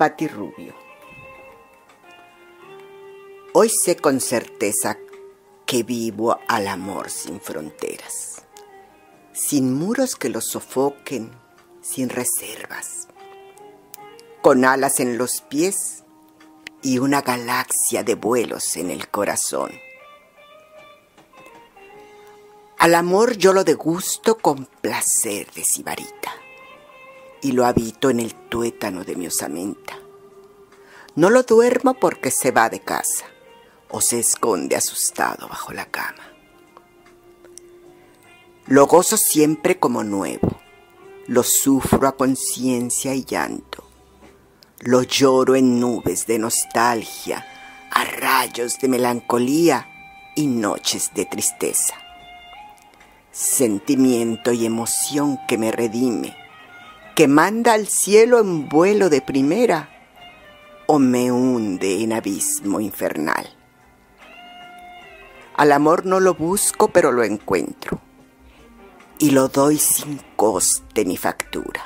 Pati Rubio. Hoy sé con certeza que vivo al amor sin fronteras, sin muros que lo sofoquen, sin reservas, con alas en los pies y una galaxia de vuelos en el corazón. Al amor yo lo degusto con placer de sibarita y lo habito en el tuétano de mi osamenta. No lo duermo porque se va de casa o se esconde asustado bajo la cama. Lo gozo siempre como nuevo, lo sufro a conciencia y llanto, lo lloro en nubes de nostalgia, a rayos de melancolía y noches de tristeza. Sentimiento y emoción que me redime, que manda al cielo en vuelo de primera o me hunde en abismo infernal. Al amor no lo busco, pero lo encuentro y lo doy sin coste ni factura.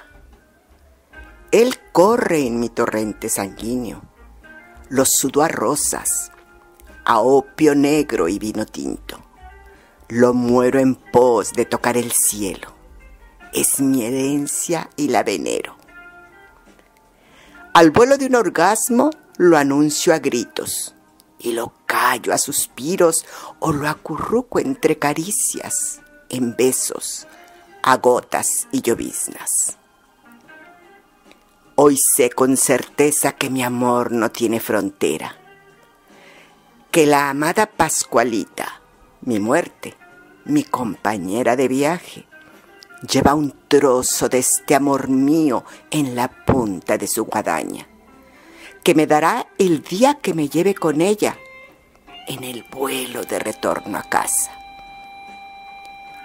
Él corre en mi torrente sanguíneo, lo sudo a rosas, a opio negro y vino tinto. Lo muero en pos de tocar el cielo es mi herencia y la venero. Al vuelo de un orgasmo lo anuncio a gritos y lo callo a suspiros o lo acurruco entre caricias, en besos, a gotas y lloviznas. Hoy sé con certeza que mi amor no tiene frontera, que la amada Pascualita, mi muerte, mi compañera de viaje, lleva un trozo de este amor mío en la punta de su guadaña, que me dará el día que me lleve con ella en el vuelo de retorno a casa.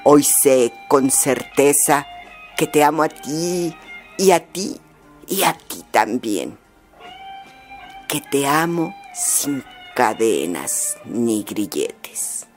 Hoy sé con certeza que te amo a ti y a ti y a ti también, que te amo sin cadenas ni grilletes.